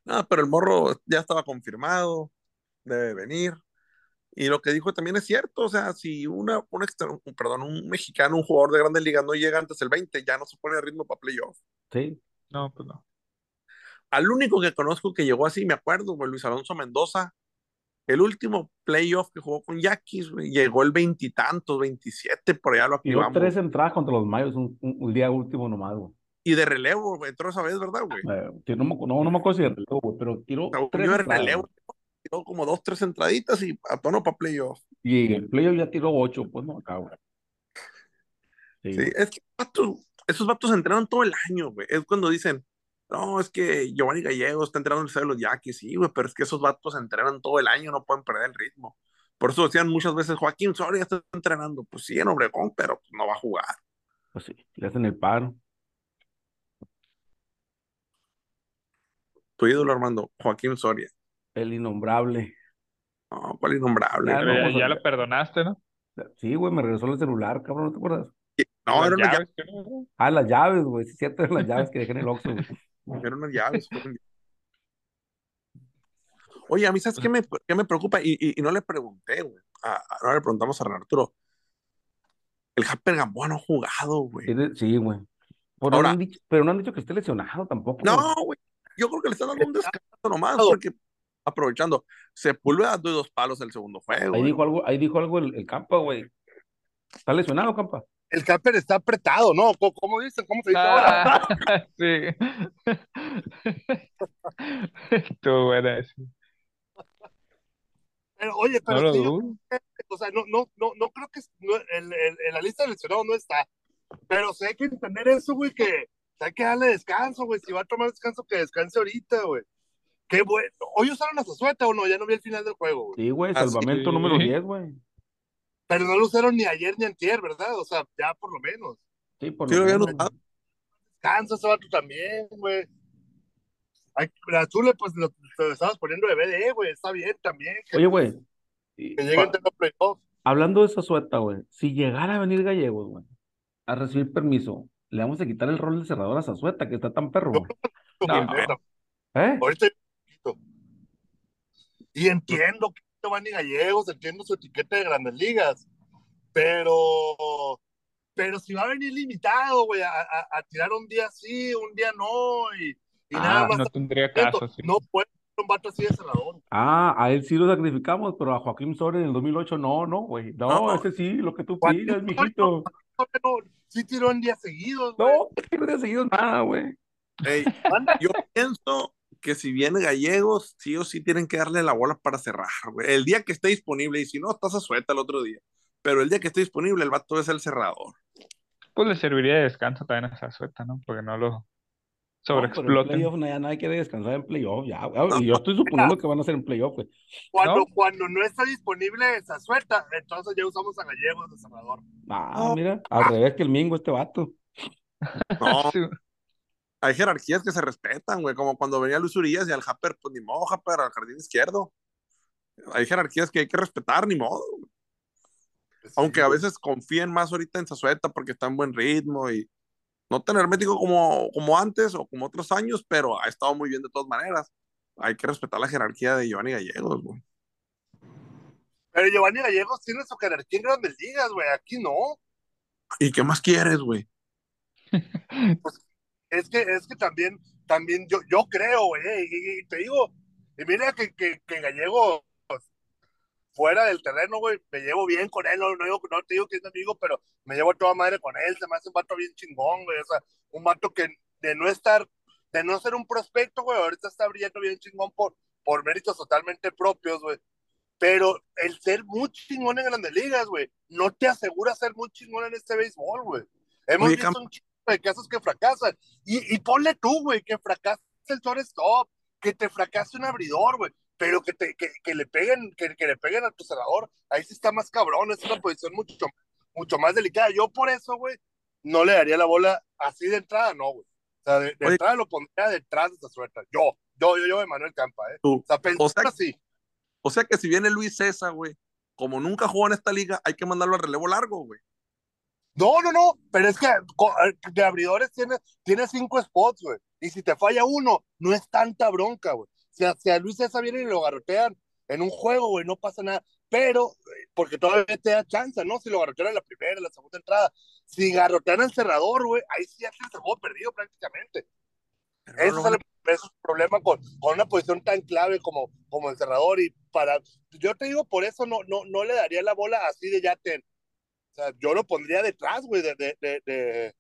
No, pero el morro ya estaba confirmado, debe venir. Y lo que dijo también es cierto, o sea, si una, un, extra- un- perdón, un mexicano, un jugador de grandes ligas no llega antes del 20, ya no se pone a ritmo para playoff. Sí. No, pues no. Al único que conozco que llegó así, me acuerdo, güey, Luis Alonso Mendoza. El último playoff que jugó con Yaquis, güey, llegó el veintitantos, 27, por allá lo activamos. tres entradas contra los Mayos un, un- un día último nomás, güey. Y de relevo, güey, entró esa vez, ¿verdad, güey? Eh, no, no, no me acuerdo si de relevo, güey, pero tiró tres de relevo, tiró como dos, tres entraditas y a tono para playoff. Y el playoff ya tiró ocho, pues no, güey. Sí. Sí, es que vatos- esos vatos entrenan todo el año, güey. Es cuando dicen, no, es que Giovanni Gallego está entrenando en el de los Yaquis. Sí, güey, pero es que esos vatos entrenan todo el año, no pueden perder el ritmo. Por eso decían muchas veces, Joaquín Soria está entrenando. Pues sí, en Obregón, pero no va a jugar. Pues sí, le hacen el paro. Tu ídolo, Armando, Joaquín Soria. El innombrable. No, cuál innombrable. Ya ya, ya lo perdonaste, ¿no? Sí, güey, me regresó el celular, cabrón, ¿no te acuerdas? No, Las era una llaves, ¿qué no? Ah, las llaves, güey, sí, es cierto, eran las llaves que dejé en el Oxxo, güey. (laughs) llave, era una llave. fueron- Oye, a mí, ¿sabes qué me, qué me preocupa? Y, y, y no le pregunté, güey. A- a- no le preguntamos a Ren Arturo. El Japper Gamboa no ha jugado, güey. Sí, güey. Pero, no Ahora- han dicho, pero no han dicho que esté lesionado tampoco. No, güey. Yo creo que le están dando un descanso nomás, porque aprovechando, Sepúlveda dio dos palos el segundo juego. Ahí güey. dijo algo, ahí dijo algo el, el Campa, güey. ¿Está lesionado, Campa? El camper está apretado, ¿no? ¿Cómo, cómo dicen? ¿Cómo se dice ahora? Ah, (laughs) sí. Estuvo buena eso. Pero, oye, pero No dudo. o sea, no, no, no, no creo que es- no, en, en- en la lista de lesionados no está. Pero sí hay que entender eso, güey, que hay que darle descanso, güey. Si va a tomar descanso, que descanse ahorita, güey. Qué bueno. ¿Hoy usaron a Zazueta o no? Ya no vi el final del juego, güey. Sí, güey, Así- salvamento número 10, güey. Pero no lo usaron ni ayer ni antier, ¿verdad? O sea, ya por lo menos. Sí, por lo menos. notado. Descansa ese vato también, güey. La Azul, pues lo, lo estabas poniendo de BDE, güey. Está bien también. Que, Oye, güey, que lleguen a playoff. hablando de esa sueta, güey, si llegara a venir Gallegos, güey, a recibir permiso, le vamos a quitar el rol de cerrador a Zazueta, que está tan perro, güey. No. ¿Eh? Ahorita y entiendo que Giovanni Gallegos, entiendo su etiqueta de grandes ligas, pero pero si va a venir limitado, güey, a, a- a tirar un día sí, un día no, y, y Ah, nada más No tendría caso, sí. no puede ser un vato así de cerrador. Ah, a él sí lo sacrificamos, pero a Joaquín Soria en el 2008 no, no, güey. No, No. ese sí, lo que tú pidas, mijito. Pero sí tiró en días seguidos, güey. No, que no te ha seguido nada, güey. Ey, yo pienso que si viene Gallegos, sí o sí tienen que darle la bola para cerrar, güey. El día que esté disponible, y si no, estás a suelta el otro día. Pero el día que esté disponible, el vato es el cerrador. Pues le serviría de descanso también a esa suelta, ¿no? Porque no lo Playoff no, ya nadie quiere descansar en playoff, ya. güey. (laughs) Y yo estoy suponiendo que van a ser en playoff, güey. Cuando, ¿No? cuando no está disponible esa suelta, entonces ya usamos a Gallegos de cerrador. Ah, No. mira, al revés que el Mingo, este vato. (laughs) No, Sí. hay jerarquías que se respetan, güey. Como cuando venía Luis Urias y al Japper, pues ni modo, Japper, al jardín izquierdo. Hay jerarquías que hay que respetar, ni modo. Aunque a veces confíen más ahorita en Zazueta porque está en buen ritmo y no tan hermético como, como antes o como otros años, pero ha estado muy bien de todas maneras. Hay que respetar la jerarquía de Giovanni Gallegos, güey. Pero Giovanni Gallegos tiene su jerarquía en grandes ligas, güey. Aquí no. ¿Y qué más quieres, güey? (laughs) Es que, es que también, también yo, yo creo, güey, y, y- y te digo, y mira que, que, que Gallego fuera del terreno, güey, me llevo bien con él, no, no, digo- no te digo que es mi amigo, pero me llevo a toda madre con él, se me hace un vato bien chingón, güey, o sea, un vato que de no estar, de no ser un prospecto, güey, ahorita está brillando bien chingón por, por méritos totalmente propios, güey. Pero el ser muy chingón en grandes ligas, güey, no te asegura ser muy chingón en este béisbol, güey. Hemos Oye, visto un chingo de casos que fracasan. Y, y ponle tú, güey, que fracase el shortstop, que te fracase un abridor, güey, pero que, te, que, que le peguen, que, que le peguen a tu cerrador, ahí sí está más cabrón, es una posición mucho, mucho más delicada. Yo por eso, güey, no le daría la bola así de entrada, no, güey. O sea, de, de Oye. entrada lo pondría detrás de esta suelta. Yo, yo, yo, yo, Emanuel Campa, ¿eh? Tú. O sea, pensando O sea, así. O sea que si viene Luis César, güey, como nunca jugó en esta liga, hay que mandarlo al relevo largo, güey. No, no, no, pero es que de abridores tiene, tiene cinco spots, güey. Y si te falla uno, no es tanta bronca, güey. Si a, si a Luis César viene y lo garrotean en un juego, güey, no pasa nada. pero porque todavía te da chance, ¿no? Si lo garrotean en la primera, en la segunda entrada. Si garrotean al cerrador, güey, ahí sí ya el juego perdido prácticamente. Ese no es, el, ese es el problema con, con una posición tan clave como, como el cerrador. Y para, yo te digo, por eso no, no, no le daría la bola así de ya ten. O sea, yo lo pondría detrás, güey, de, de, de,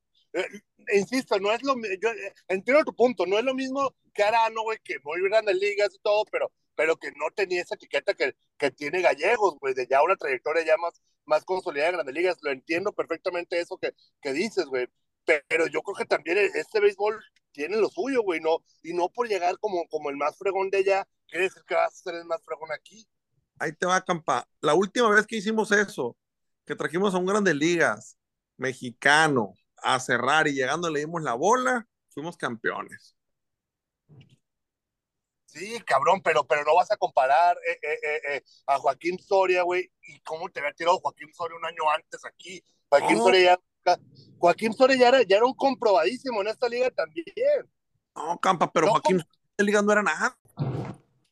insisto, no es lo mi- yo eh, entiendo tu punto, no es lo mismo que Arano, güey, que muy grandes ligas y todo, pero, pero que no tenía esa etiqueta que, que tiene Gallegos, güey, de ya una trayectoria ya más, más consolidada en grandes ligas. Lo entiendo perfectamente eso que, que dices, güey. Pero yo creo que también este béisbol tiene lo suyo, güey, no, y no por llegar como, como el más fregón de allá, quiere decir que vas a ser el más fregón aquí. Ahí te va, Campa. La última vez que hicimos eso, que trajimos a un Grandes Ligas mexicano a cerrar y llegando le dimos la bola, fuimos campeones. Sí, cabrón, pero, pero no vas a comparar eh, eh, eh, a Joaquín Soria, güey, y cómo te había tirado Joaquín Soria un año antes aquí. Joaquín. Soria ya, Joaquín Soria ya era, ya era un comprobadísimo en esta liga también. No, Campa, pero No. Joaquín en Liga no era nada.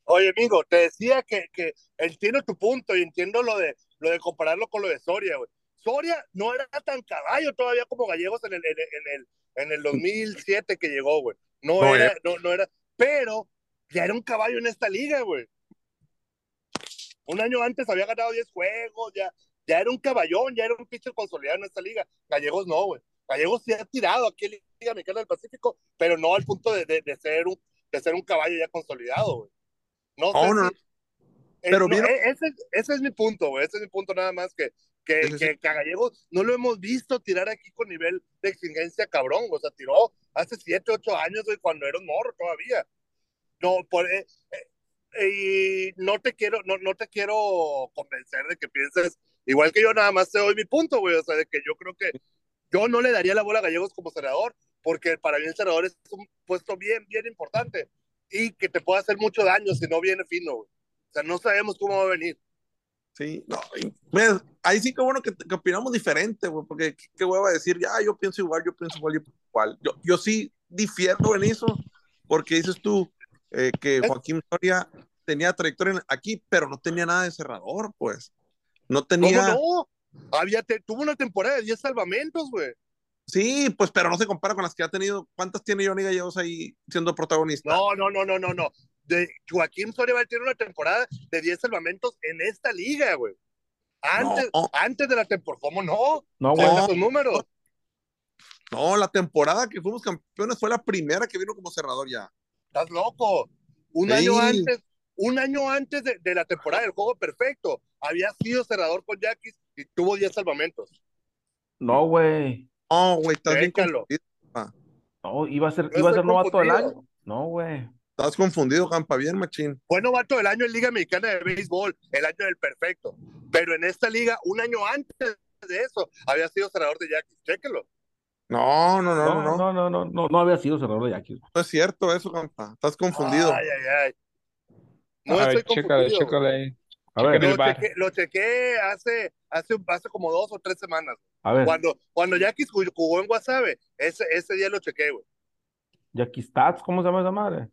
Oye, amigo, te decía que, que entiendo tu punto y entiendo lo de, lo de compararlo con lo de Soria, güey. Soria no era tan caballo todavía como Gallegos en el, en el, en el, en el 2007 que llegó, güey. No, No era, no, no era, pero ya era un caballo en esta liga, güey. Un año antes había ganado 10 juegos, ya, ya era un caballón, ya era un pitcher consolidado en esta liga. Gallegos no, güey. Gallegos sí ha tirado aquí en la Liga Mexicana del Pacífico, pero no al punto de, de, de ser, un, de ser un caballo ya consolidado, güey. No Oh, sé no, si- eh, Pero no, vieron- e- ese, ese es mi punto, güey. Ese es mi punto nada más que, que, Ese sí. que, que a Gallegos no lo hemos visto tirar aquí con nivel de exigencia cabrón. O sea, tiró hace 7, 8 años, güey, cuando era un morro todavía. No, por, eh, eh, y no te quiero, no, no te quiero convencer de que pienses igual que yo, nada más te doy mi punto, güey. O sea, de que yo creo que yo no le daría la bola a Gallegos como senador, porque para mí el senador es un puesto bien, bien importante y que te puede hacer mucho daño si no viene fino, güey. O sea, no sabemos cómo va a venir. Sí, no, y, ves, ahí sí que bueno que, que opinamos diferente, güey, porque qué, hueva decir, ya, yo pienso igual, yo pienso igual, yo pienso igual. Yo, yo sí difiero en eso, porque dices tú eh, que Joaquín Soria tenía trayectoria aquí, pero no tenía nada de cerrador, pues. No tenía, ¿Cómo no? Había te- tuvo una temporada de 10 salvamentos, güey. sí, pues, pero no se compara con las que ha tenido. ¿Cuántas tiene Johnny Gallegos ahí siendo protagonista? No, no, no, no, no, no. De Joaquín Soria va a tener una temporada de 10 salvamentos en esta liga, güey. Antes, No. antes de la temporada, ¿cómo no? No, güey. Esos números. No, la temporada que fuimos campeones fue la primera que vino como cerrador ya. Estás loco. Un Sí. año antes, un año antes de, de la temporada del juego perfecto, había sido cerrador con Yaquis y tuvo 10 salvamentos. No, güey. No, güey, estás bien. No, iba a ser, Yo iba a ser novato del año. No, güey. Estás confundido, Campa, bien, machín. Fue novato del año en Liga Mexicana de Béisbol, el año del perfecto. Pero en esta liga, un año antes de eso, había sido cerrador de Yaquis. Chéquelo. No, no, no, no, No, no. no, no, no, no, no había sido cerrador de Yankees. No es cierto eso, Campa. Estás confundido. Ay, ay, ay. No a ver, estoy chécale, chécale ahí. A ver. Lo el chequé, lo chequé hace, hace, hace como dos o tres semanas. a ver. Cuando, cuando Yaquis jugó en Guasave, ese, ese día lo chequé, güey. Jackie Stats, ¿cómo se llama esa madre?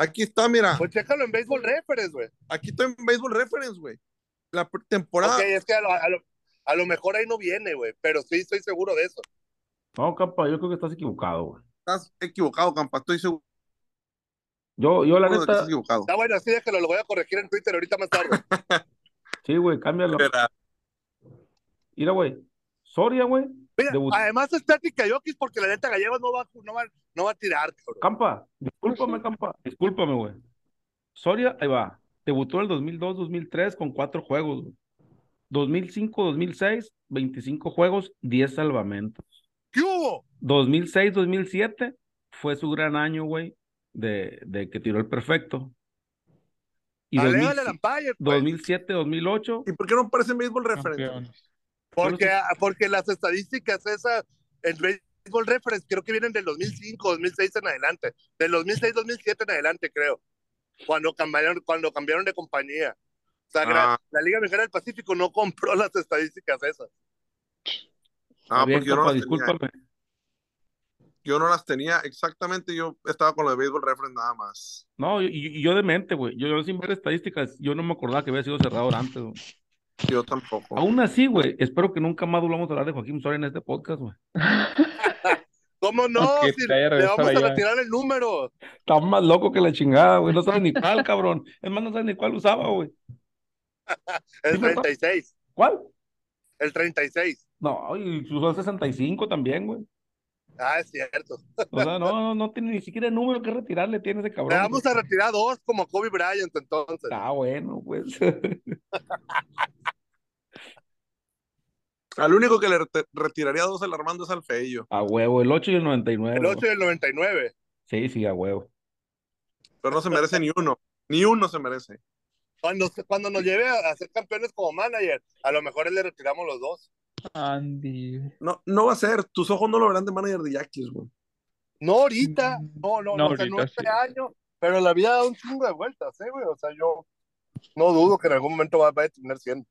Aquí está, mira. Pues chécalo en Baseball Reference, güey. Aquí está en Baseball Reference, güey. La temporada. Ok, es que a lo, a, lo, a lo mejor ahí no viene, güey. Pero sí estoy seguro de eso. No, capa, yo creo que estás equivocado, güey. Estás equivocado, Campa. Estoy seguro Yo, yo la que estás neta, equivocado. Está bueno, así déjalo, lo voy a corregir en Twitter ahorita más tarde. (laughs) sí, güey, cámbialo. Mira, güey. Soria, güey. Mira, debut- además es de Jokic porque la neta Gallegos no va, no va, no va a tirar, cabrón. Campa, discúlpame, Campa. Discúlpame, güey. Soria, ahí va. Debutó en el 2002-2003 con cuatro juegos, güey. 2005-2006, 25 juegos, 10 salvamentos. ¿Qué hubo? 2006-2007 fue su gran año, güey, de, de que tiró el perfecto. Y Alégale al umpire, pues. 2007-2008, ¿Y por qué no aparece en Baseball Reference? Campeones. Porque, ah, porque las estadísticas esas en Baseball Reference creo que vienen del 2005, 2006 en adelante. Del 2006, 2007 en adelante, creo. Cuando cambiaron, cuando cambiaron de compañía. O sea, Ah. la Liga Mexicana del Pacífico no compró las estadísticas esas. Ah, porque yo no, las tenía. discúlpame. yo no las tenía exactamente. Yo estaba con lo de Baseball Reference nada más. No, y, y yo de mente, güey. Yo, yo sin ver estadísticas, yo no me acordaba que había sido cerrador antes, güey. Yo tampoco. Aún así, güey, espero que nunca más volvamos a hablar de Joaquín Soria en este podcast, güey. (laughs) ¿Cómo no? Si le vamos a retirar el número. Está más loco que la chingada, güey. No sabe ni cuál, cabrón. Es más, no sabe ni cuál usaba, güey. (laughs) El Sí, ¿verdad? 36. ¿Cuál? El 36. No, y usó el 65 también, güey. Ah, es cierto. (laughs) O sea, no, no, no tiene ni siquiera el número que retirarle, tiene ese Le cabrón. vamos a retirar dos como Kobe Bryant entonces. Ah, bueno, pues. (laughs) Al único que le retiraría dos al Armando es al Feillo. A huevo, el 8 y el 99. El 8 y el 99. Sí, sí, a huevo. Pero no se merece ni uno. Ni uno se merece. Cuando, cuando nos lleve a, a ser campeones como manager, a lo mejor le retiramos los dos. Andy. No, no va a ser. Tus ojos no lo verán de manager de Yaquis, güey. No ahorita, no, no, No no, o sea, no este sí. año, pero la vida da un chingo de vueltas, ¿eh, güey? O sea, yo no dudo que en algún momento va, va a tener 100.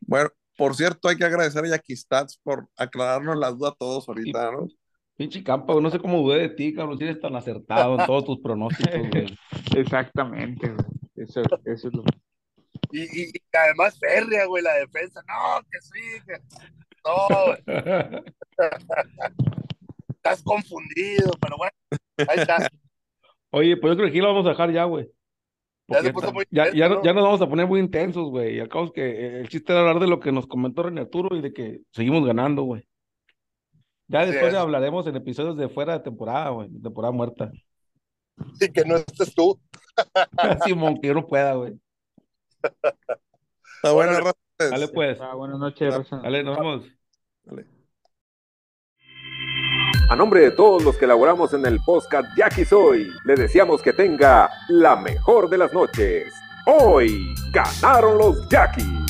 Bueno, por cierto, hay que agradecer a Yaquistats por aclararnos la duda a todos ahorita, ¿no? Pinche campa, no sé cómo dudé de ti, cabrón. Si eres tan acertado en todos tus (laughs) pronósticos, güey. Exactamente, güey. Eso, eso es lo Y, y, y además férrea, güey, la defensa. No, que sí, que... No, güey, (laughs) estás confundido, pero bueno, ahí está. Oye, pues yo creo que aquí lo vamos a dejar ya, güey. Ya se puso muy ya, intenso, ya, ¿no? ya nos vamos a poner muy intensos, güey. Y al cabo es que eh, el chiste era hablar de lo que nos comentó René Arturo y de que seguimos ganando, güey. Ya Así después es. hablaremos en episodios de fuera de temporada, güey, de temporada muerta. Y que no estés tú. (laughs) Simón, que yo no pueda, güey. Está buena, raza. Dale, pues. Ah, buenas noches, Rosa. Dale, nos vemos. A nombre de todos los que elaboramos en el podcast Jackie Soy, le deseamos que tenga la mejor de las noches. Hoy ganaron los Jackies.